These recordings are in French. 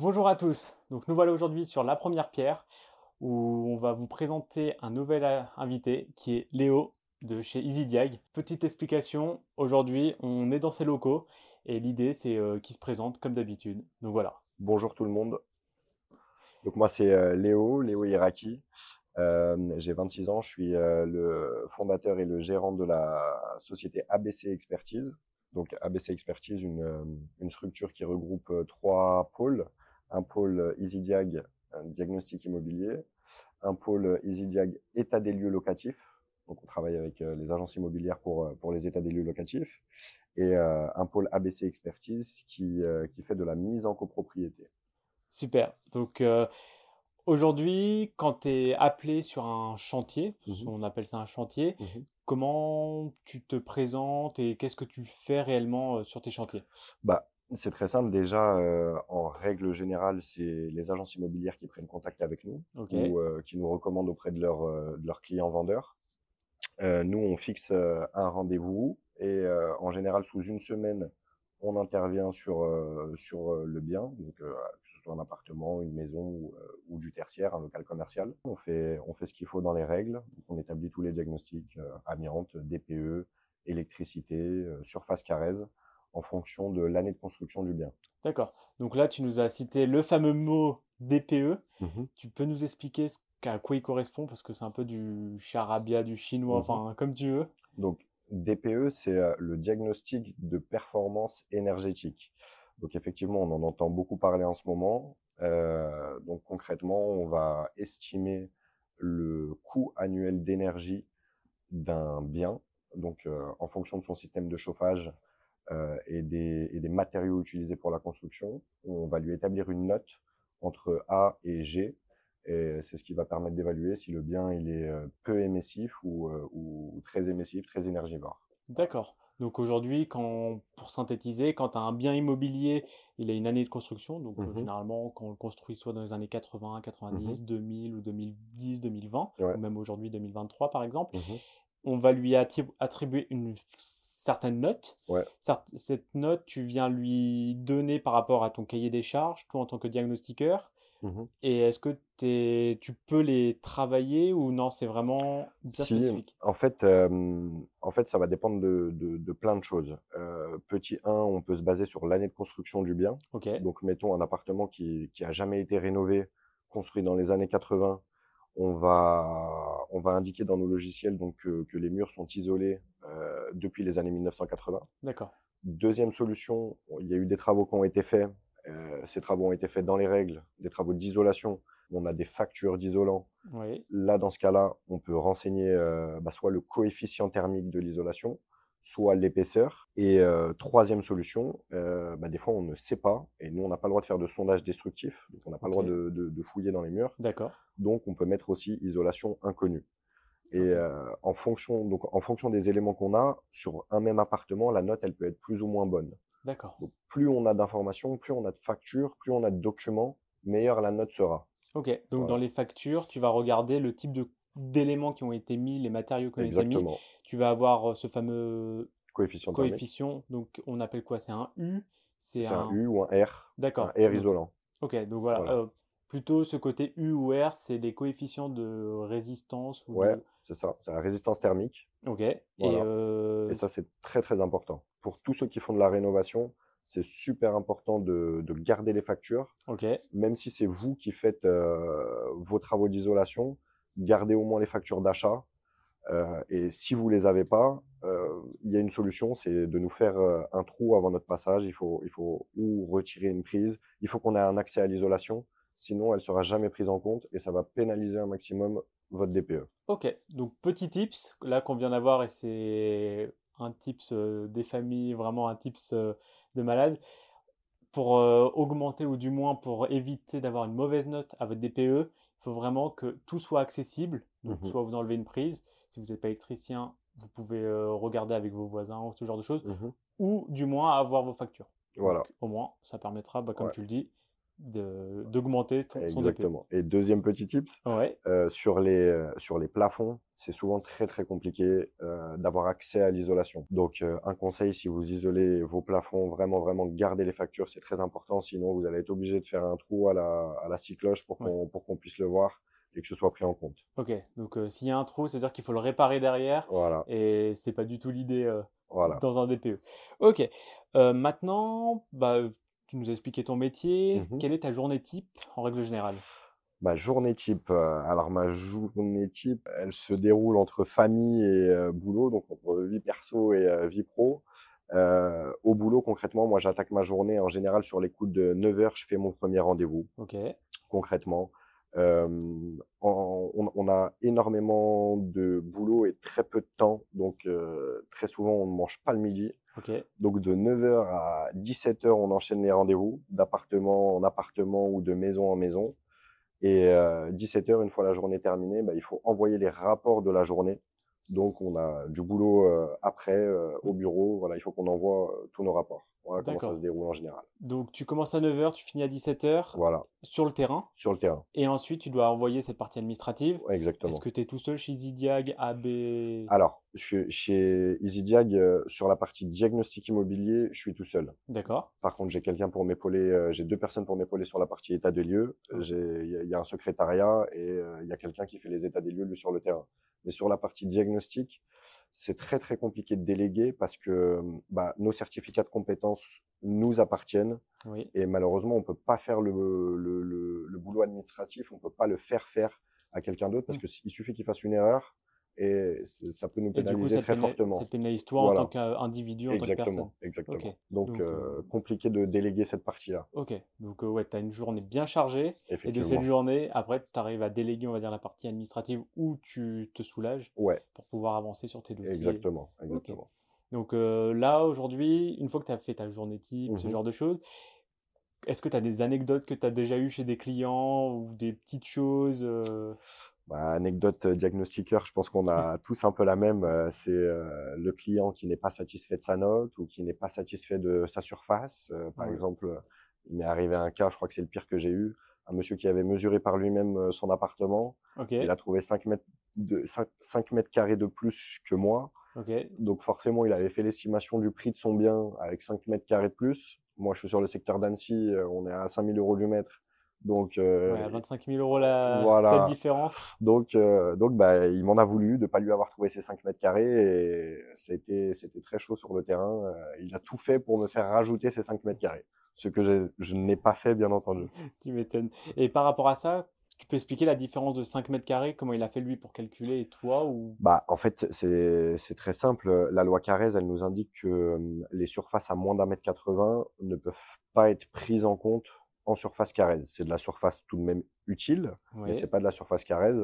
Bonjour à tous. Donc nous voilà aujourd'hui sur la première pierre où on va vous présenter un nouvel euh, invité qui est Léo de chez EasyDiag. Petite explication, aujourd'hui on est dans ses locaux et l'idée c'est euh, qu'il se présente comme d'habitude. Donc voilà. Bonjour tout le monde. Donc moi c'est euh, Léo, Léo Iraki. J'ai 26 ans, je suis le fondateur et le gérant de la société ABC Expertise. Donc ABC Expertise, une, une structure qui regroupe trois pôles un pôle EasyDiag diagnostic immobilier, un pôle EasyDiag état des lieux locatifs, donc on travaille avec euh, les agences immobilières pour, euh, pour les états des lieux locatifs, et euh, un pôle ABC Expertise qui, qui fait de la mise en copropriété. Super. Donc aujourd'hui, quand tu es appelé sur un chantier, mmh on appelle ça un chantier, mmh comment tu te présentes et qu'est-ce que tu fais réellement sur tes chantiers? Bah, c'est très simple. Déjà, euh, en règle générale, c'est les agences immobilières qui prennent contact avec nous ou euh, qui nous recommandent auprès de, leur, euh, de leurs clients vendeurs. nous, on fixe un rendez-vous et en général, sous une semaine, on intervient sur, sur le bien, donc que ce soit un appartement, une maison ou, ou, du tertiaire, un local commercial. On fait, on fait ce qu'il faut dans les règles. on établit tous les diagnostics amiante, DPE, électricité, surface carrèze en fonction de l'année de construction du bien. D'accord. Donc là, tu nous as cité le fameux mot DPE. Mmh tu peux nous expliquer à quoi il correspond? Parce que c'est un peu du charabia, du chinois, mmh enfin comme tu veux. Donc DPE, c'est euh, le diagnostic de performance énergétique. Donc effectivement, on en entend beaucoup parler en ce moment. Euh, donc concrètement, on va estimer le coût annuel d'énergie d'un bien, donc euh, en fonction de son système de chauffage, et, des, et des matériaux utilisés pour la construction. On va lui établir une note entre A et G, et c'est ce qui va permettre d'évaluer si le bien il est euh, peu émissif ou, euh, ou très émissif, très énergivore. D'accord. Donc aujourd'hui, quand, pour synthétiser, quand tu as un bien immobilier, il a une année de construction. Donc mmh généralement, quand on le construit soit dans les années 80, 90, 2000 ou 2010, 2020, ou même aujourd'hui 2023 par exemple, mmh on va lui attribuer une certaines notes. Cette note, tu viens lui donner par rapport à ton cahier des charges, toi en tant que diagnostiqueur. Mmh Et est-ce que tu peux les travailler ou non C'est vraiment spécifique? En fait, en fait, ça va dépendre de, plein de choses. Euh, petit 1, on peut se baser sur l'année de construction du bien. Donc, mettons un appartement qui, qui a jamais été rénové, construit dans les années 80 on va, on va indiquer dans nos logiciels donc, que, les murs sont isolés euh, depuis les années 1980. D'accord. Deuxième solution, il y a eu des travaux qui ont été faits. Euh, ces travaux ont été faits dans les règles, des travaux d'isolation. On a des factures d'isolant. Là, dans ce cas-là, on peut renseigner euh, bah, soit le coefficient thermique de l'isolation, soit l'épaisseur. Et euh, troisième solution, euh, bah, des fois on ne sait pas, et nous on n'a pas le droit de faire de sondage destructif, donc on n'a pas le droit de, fouiller dans les murs. D'accord. Donc on peut mettre aussi isolation inconnue. Et euh, en, fonction, donc, en fonction des éléments qu'on a, sur un même appartement, la note elle peut être plus ou moins bonne. D'accord. Donc plus on a d'informations, plus on a de factures, plus on a de documents, meilleure la note sera. Ok, donc dans les factures, tu vas regarder le type de d'éléments qui ont été mis, les matériaux qui ont été mis, tu vas avoir euh, ce fameux coefficient. coefficient donc on appelle quoi? C'est un U? C'est un... U ou un R. D'accord. Un R isolant. Ok, donc voilà. Euh, plutôt ce côté U ou R, c'est les coefficients de résistance. Ou ouais, c'est ça. C'est la résistance thermique. Ok. Euh, Et, ça, c'est très très important. Pour tous ceux qui font de la rénovation, c'est super important de, de, garder les factures. Ok. Même si c'est vous qui faites vos travaux d'isolation, gardez au moins les factures d'achat. Euh, et si vous les avez pas, euh, il y a une solution, c'est de nous faire euh, un trou avant notre passage. Il faut, il faut ou retirer une prise. Il faut qu'on ait un accès à l'isolation. Sinon, elle sera jamais prise en compte et ça va pénaliser un maximum votre DPE. Ok, donc petit tips là qu'on vient d'avoir et c'est un tips des familles, vraiment un tips de malade pour augmenter ou du moins pour éviter d'avoir une mauvaise note à votre DPE, il faut vraiment que tout soit accessible. Donc, mmh soit vous enlevez une prise. Si vous n'êtes pas électricien, vous pouvez euh, regarder avec vos voisins ou ce genre de choses. Mmh ou du moins avoir vos factures. Voilà. au moins, ça permettra, bah, comme tu le dis, d'augmenter son DPE. Exactement. Et deuxième petit tips, Ouais. euh, sur les, euh, sur les plafonds, c'est souvent très très compliqué euh, d'avoir accès à l'isolation. Donc euh, un conseil, si vous isolez vos plafonds, vraiment vraiment gardez les factures, c'est très important. Sinon, vous allez être obligé de faire un trou à la, à la cycloche pour qu'on puisse le voir et que ce soit pris en compte. Ok, donc s'il y a un trou, c'est-à-dire qu'il faut le réparer derrière Voilà, et c'est pas du tout l'idée voilà. dans un DPE. Ok, maintenant, bah, tu nous as expliqué ton métier. Mhm. Quelle est ta journée type en règle générale? Ma journée type, euh, alors ma journée type, elle se déroule entre famille et euh, boulot, donc entre vie perso et euh, vie pro. Euh, au boulot, concrètement, moi j'attaque ma journée en général sur les coups de 9 heures, je fais mon premier rendez-vous, Ok, concrètement. En- on, on a énormément de boulot et très peu de temps, donc très souvent on ne mange pas le midi. Donc de 9h à 17h, on enchaîne les rendez-vous, d'appartement en appartement ou de maison en maison. Et euh, 17h, une fois la journée terminée, bah, il faut envoyer les rapports de la journée. Donc on a du boulot euh, après euh, au bureau. Voilà, il faut qu'on envoie tous nos rapports. Voilà comment ça se déroule en général. Donc tu commences à 9h, tu finis à 17h Voilà, sur le terrain sur le terrain. et ensuite tu dois envoyer cette partie administrative. Exactement. Est-ce que tu es tout seul chez Zidiag, AB? Alors, je- chez EasyDiag, euh, sur la partie diagnostic immobilier, je suis tout seul. D'accord, Par contre, j'ai quelqu'un pour m'épauler, euh, j'ai deux personnes pour m'épauler sur la partie état des lieux. J'ai, il y, a- il y a un secrétariat et euh, il y a quelqu'un qui fait les états des lieux lui sur le terrain. Mais sur la partie diagnostic, c'est très très compliqué de déléguer parce que bah, nos certificats de compétences nous appartiennent oui, et malheureusement on peut pas faire le, le, le, le boulot administratif, on peut pas le faire faire à quelqu'un d'autre parce Mm. que il suffit qu'il fasse une erreur et ça peut nous coup, pénaliser ça très fortement. ça pénalise toi en tant qu'individu, en tant que personne. Exactement, exactement. Donc, Donc, euh, euh, compliqué de déléguer cette partie-là, Ok, donc euh, ouais, tu as une journée bien chargée. Et de cette journée, après, tu arrives à déléguer, on va dire, la partie administrative où tu te soulages Ouais, pour pouvoir avancer sur tes dossiers. exactement, exactement. Donc euh, là, aujourd'hui, une fois que tu as fait ta journée type, ce Mhm. genre de choses, est-ce que tu as des anecdotes que tu as déjà eues chez des clients ou des petites choses Bah, anecdote euh, diagnostiqueur, je pense qu'on a tous un peu la même. euh, C'est euh, le client qui n'est pas satisfait de sa note ou qui n'est pas satisfait de sa surface. Euh, par Ouais. exemple, il m'est arrivé un cas, je crois que c'est le pire que j'ai eu, un monsieur qui avait mesuré par lui-même son appartement. Il a trouvé 5 mètres, de, 5, 5 mètres carrés de plus que moi. Donc forcément, il avait fait l'estimation du prix de son bien avec 5 mètres carrés de plus. Moi, je suis sur le secteur d'Annecy, on est à 5000 euros du mètre. Donc, euh, ouais, à 25 000 euros la... voilà. cette différence. donc, euh, donc bah, il m'en a voulu de pas lui avoir trouvé ses 5 mètres carrés et c'était, c'était très chaud sur le terrain. Euh, il a tout fait pour me faire rajouter ces 5 mètres carrés. Ce que je n'ai pas fait, bien entendu. Tu m'étonnes. Et par rapport à ça, tu peux expliquer la différence de 5 mètres carrés, comment il a fait lui pour calculer et toi ou... Bah, en fait, c'est, très simple. La loi Carrez, elle nous indique que euh, les surfaces à moins d'un mètre 80 ne peuvent pas être prises en compte en surface Carrez. C'est de la surface tout de même utile, mais c'est pas de la surface Carrez.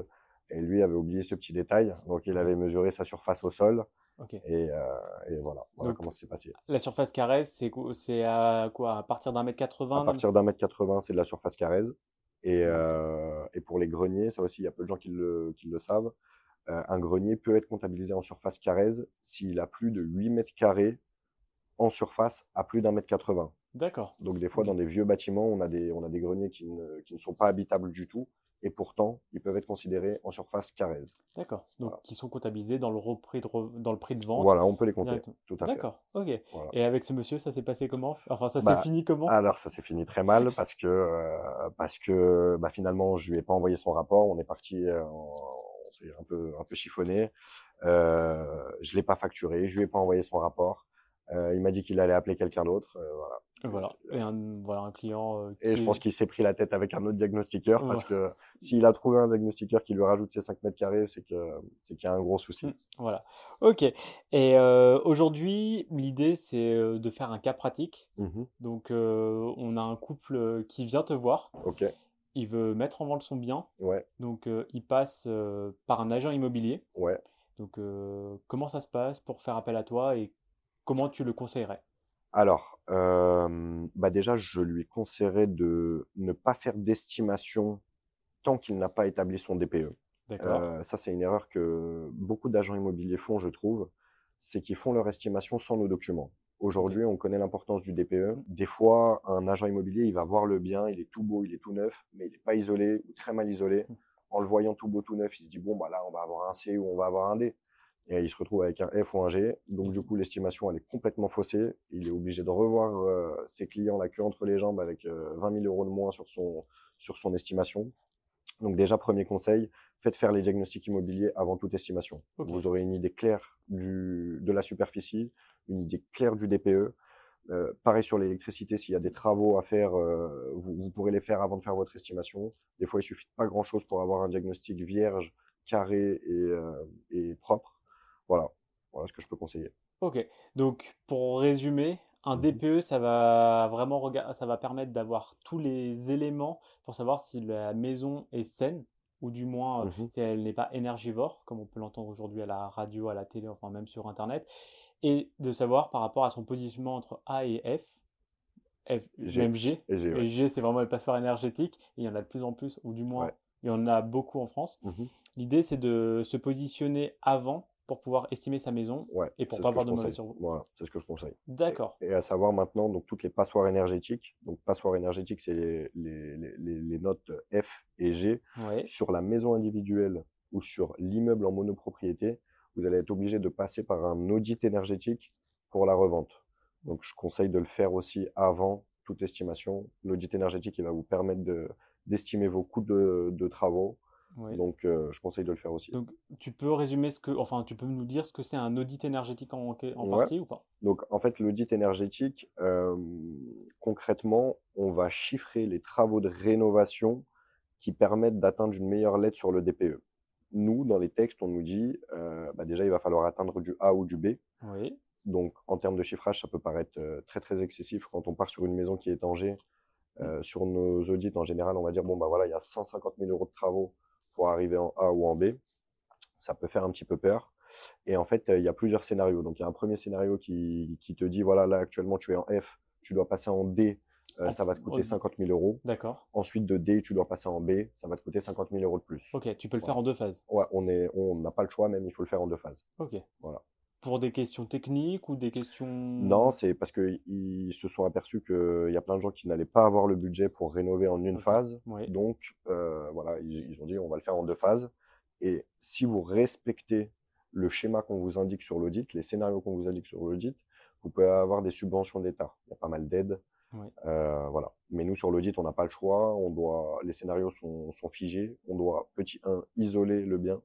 Et lui avait oublié ce petit détail, donc il avait mesuré sa surface au sol, ok. et, euh, et voilà, voilà Donc, comment ça s'est passé. La surface carrée, c'est c'est à quoi? À partir d'un mètre À 80? partir d'un mètre 80, c'est de la surface Carrez. Et, euh, et pour les greniers, ça aussi, il y a peu de gens qui le, qui le savent. Euh, un grenier peut être comptabilisé en surface Carrez s'il a plus de 8 mètres carrés en surface à plus d'un mètre 80. D'accord. Donc des fois, dans des vieux bâtiments, on a des, on a des greniers qui ne, qui ne sont pas habitables du tout, et pourtant, ils peuvent être considérés en surface Carrez. D'accord. Donc, Voilà. qui sont comptabilisés dans le, repris de re- dans le prix de vente. Voilà, on peut les compter, tout à fait. D'accord. Ok. Voilà. Et avec ce monsieur, ça s'est passé comment? Enfin, ça s'est Bah, fini comment? Alors ça s'est fini très mal parce que euh, parce que bah, finalement je lui ai pas envoyé son rapport. On est parti, euh, en- on s'est un peu un peu chiffonné. Euh, je l'ai pas facturé, je lui ai pas envoyé son rapport. Euh, il m'a dit qu'il allait appeler quelqu'un d'autre. euh, voilà. Voilà. Et un, voilà, un client euh, Et je pense qu'il s'est pris la tête avec un autre diagnostiqueur Ouais. parce que s'il a trouvé un diagnostiqueur qui lui rajoute ses 5 mètres carrés, c'est que c'est qu'il y a un gros souci. Mm. Voilà. Ok. Et euh, aujourd'hui, l'idée, c'est de faire un cas pratique. Mhm. Donc, euh, on a un couple qui vient te voir. Ok. Il veut mettre en vente son bien. Ouais. Donc, euh, il passe par un agent immobilier. Ouais. Donc, comment ça se passe pour faire appel à toi et comment tu le conseillerais? Alors, euh, bah déjà, je lui conseillerais de ne pas faire d'estimation tant qu'il n'a pas établi son DPE. Euh, ça, c'est une erreur que beaucoup d'agents immobiliers font, je trouve. C'est qu'ils font leur estimation sans nos documents. Aujourd'hui, on connaît l'importance du DPE. Des fois, un agent immobilier, il va voir le bien, il est tout beau, il est tout neuf, mais il n'est pas isolé ou très mal isolé. Mmh. En le voyant tout beau, tout neuf, il se dit bon, bah là, on va avoir un C ou on va avoir un D. Et il se retrouve avec un F ou un G. Donc, du coup, l'estimation, elle est complètement faussée. Il est obligé de revoir euh, ses clients la queue entre les jambes avec 20 euh, 000 euros de moins sur son, sur son estimation. Donc, déjà, premier conseil, faites faire les diagnostics immobiliers avant toute estimation. Vous aurez une idée claire du, de la superficie, une idée claire du DPE. Euh, pareil sur l'électricité, s'il y a des travaux à faire, vous, pourrez les faire avant de faire votre estimation. Des fois, il suffit pas grand-chose pour avoir un diagnostic vierge, carré et, et propre. Voilà, voilà ce que je peux conseiller. Ok, donc pour résumer, un mmh DPE, ça va vraiment ça va permettre d'avoir tous les éléments pour savoir si la maison est saine ou du moins mmh si elle n'est pas énergivore, comme on peut l'entendre aujourd'hui à la radio, à la télé, enfin même sur Internet, et de savoir par rapport à son positionnement entre A et F, F, G. même G, et G, c'est vraiment le passeport énergétique, il y en a de plus en plus, ou du moins il y en a beaucoup en France. Mmh L'idée, c'est de se positionner avant pour pouvoir estimer sa maison et pour pas avoir de mauvais sur vous. Voilà, c'est ce que je conseille. D'accord. Et, à savoir maintenant, donc toutes les passoires énergétiques. Donc passoires énergétiques, c'est les, les, les, les, notes F et G. Sur la maison individuelle ou sur l'immeuble en monopropriété, vous allez être obligé de passer par un audit énergétique pour la revente. Donc je conseille de le faire aussi avant toute estimation. L'audit énergétique, il va vous permettre d'estimer vos coûts de, de travaux, donc, euh, je conseille de le faire aussi. Donc, tu peux résumer ce que, enfin, tu peux nous dire ce que c'est un audit énergétique en, en partie ou pas? Donc, en fait, l'audit énergétique, euh, concrètement, on va chiffrer les travaux de rénovation qui permettent d'atteindre une meilleure lettre sur le DPE. Nous, dans les textes, on nous dit, euh, bah, déjà, il va falloir atteindre du A ou du B. Oui. Donc, en termes de chiffrage, ça peut paraître très, très excessif quand on part sur une maison qui est en G. Sur nos audits, en général, on va dire, bon, bah voilà, il y a 150 000 euros de travaux pour arriver en A ou en B. Ça peut faire un petit peu peur. Et en fait, il y a plusieurs scénarios. Donc, il y a un premier scénario qui, qui, te dit, voilà, là, actuellement, tu es en F, tu dois passer en D, euh, ça va te coûter 50 000 euros. D'accord. Ensuite, de D, tu dois passer en B, ça va te coûter 50 000 euros de plus. Ok, tu peux le faire en deux phases. Ouais, on n'a on pas le choix, même, il faut le faire en deux phases. Ok. Voilà. Pour des questions techniques ou des questions... Non, c'est parce qu'ils se sont aperçus qu'il y a plein de gens qui n'allaient pas avoir le budget pour rénover en une phase. Donc, euh, voilà, ils, ont dit on va le faire en deux phases. Et si vous respectez le schéma qu'on vous indique sur l'audit, les scénarios qu'on vous indique sur l'audit, vous pouvez avoir des subventions d'État. Il y a pas mal d'aides. Euh, voilà. Mais nous, sur l'audit, on n'a pas le choix. On doit, les scénarios sont, sont figés. On doit, petit 1, isoler le bien.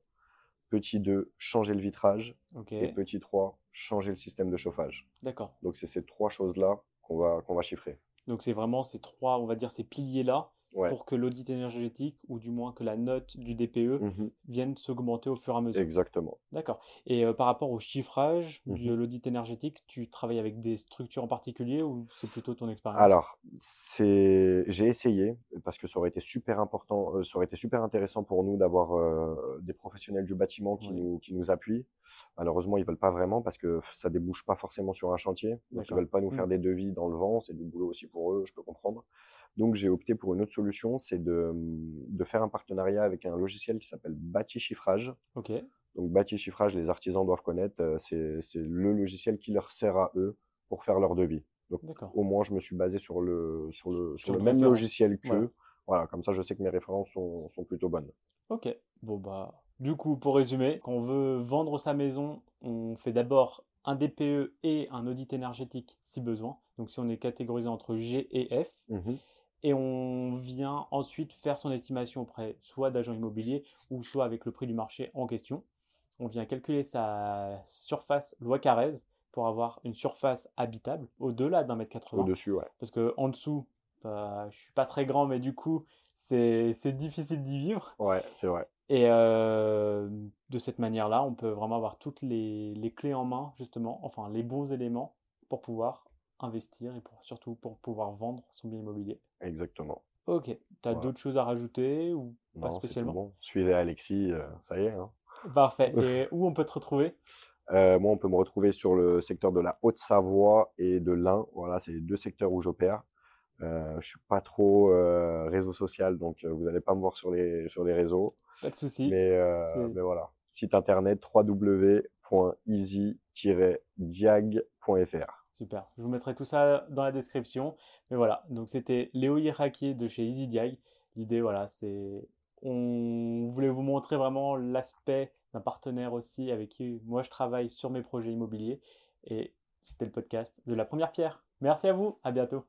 Petit 2, changer le vitrage. Et petit 3, changer le système de chauffage. D'accord. Donc c'est ces trois choses-là qu'on va, qu'on va chiffrer. Donc c'est vraiment ces trois, on va dire, ces piliers-là pour que l'audit énergétique, ou du moins que la note du DPE, mmh vienne s'augmenter au fur et à mesure. Exactement. D'accord. Et euh, par rapport au chiffrage mmh de l'audit énergétique, tu travailles avec des structures en particulier ou c'est plutôt ton expérience? Alors, j'ai essayé parce que ça aurait été super important, euh, ça aurait été super intéressant pour nous d'avoir euh, des professionnels du bâtiment qui, nous, qui nous appuient. Malheureusement, ils veulent pas vraiment parce que ça débouche pas forcément sur un chantier. Donc, ils veulent pas nous faire mmh. des devis dans le vent. C'est du boulot aussi pour eux, je peux comprendre. Donc, j'ai opté pour une autre solution, c'est de, de, faire un partenariat avec un logiciel qui s'appelle Bâti Chiffrage. Ok. Donc, Bâti Chiffrage, les artisans doivent connaître, euh, c'est le logiciel qui leur sert à eux pour faire leur devis. Donc, au moins, je me suis basé sur le, sur le, sur le même logiciel qu'eux. Voilà, comme ça, je sais que mes références sont, sont plutôt bonnes. Ok. Bon, bah, du coup, pour résumer, quand on veut vendre sa maison, on fait d'abord un DPE et un audit énergétique si besoin. Donc, si on est catégorisé entre G et F. Mmh et on vient ensuite faire son estimation auprès soit d'agents immobiliers ou soit avec le prix du marché en question. On vient calculer sa surface loi Carrez pour avoir une surface habitable au-delà d'un mètre 80. Au-dessus, ouais. Parce que en dessous, bah, je suis pas très grand, mais du coup, c'est difficile d'y vivre. Ouais, c'est vrai. Et euh, de cette manière-là, on peut vraiment avoir toutes les, les, clés en main, justement, enfin les bons éléments pour pouvoir investir et pour, surtout pour pouvoir vendre son bien immobilier. Exactement. Ok. Tu as d'autres choses à rajouter ou pas spécialement? bon. Suivez Alexis, euh, ça y est. Hein. Parfait. Et où on peut te retrouver? Euh, Moi, on peut me retrouver sur le secteur de la Haute-Savoie et de l'Ain. Voilà, c'est les deux secteurs où j'opère. Euh, je suis pas trop euh, réseau social, donc vous n'allez pas me voir sur les, sur les réseaux. Pas de souci. Mais, mais voilà. Site internet www.easy-diag.fr. Super. Je vous mettrai tout ça dans la description. Mais voilà, donc c'était Léo Iraki de chez EasyDI. L'idée, voilà, c'est on voulait vous montrer vraiment l'aspect d'un partenaire aussi avec qui moi je travaille sur mes projets immobiliers. Et c'était le podcast de la première pierre. Merci à vous, à bientôt.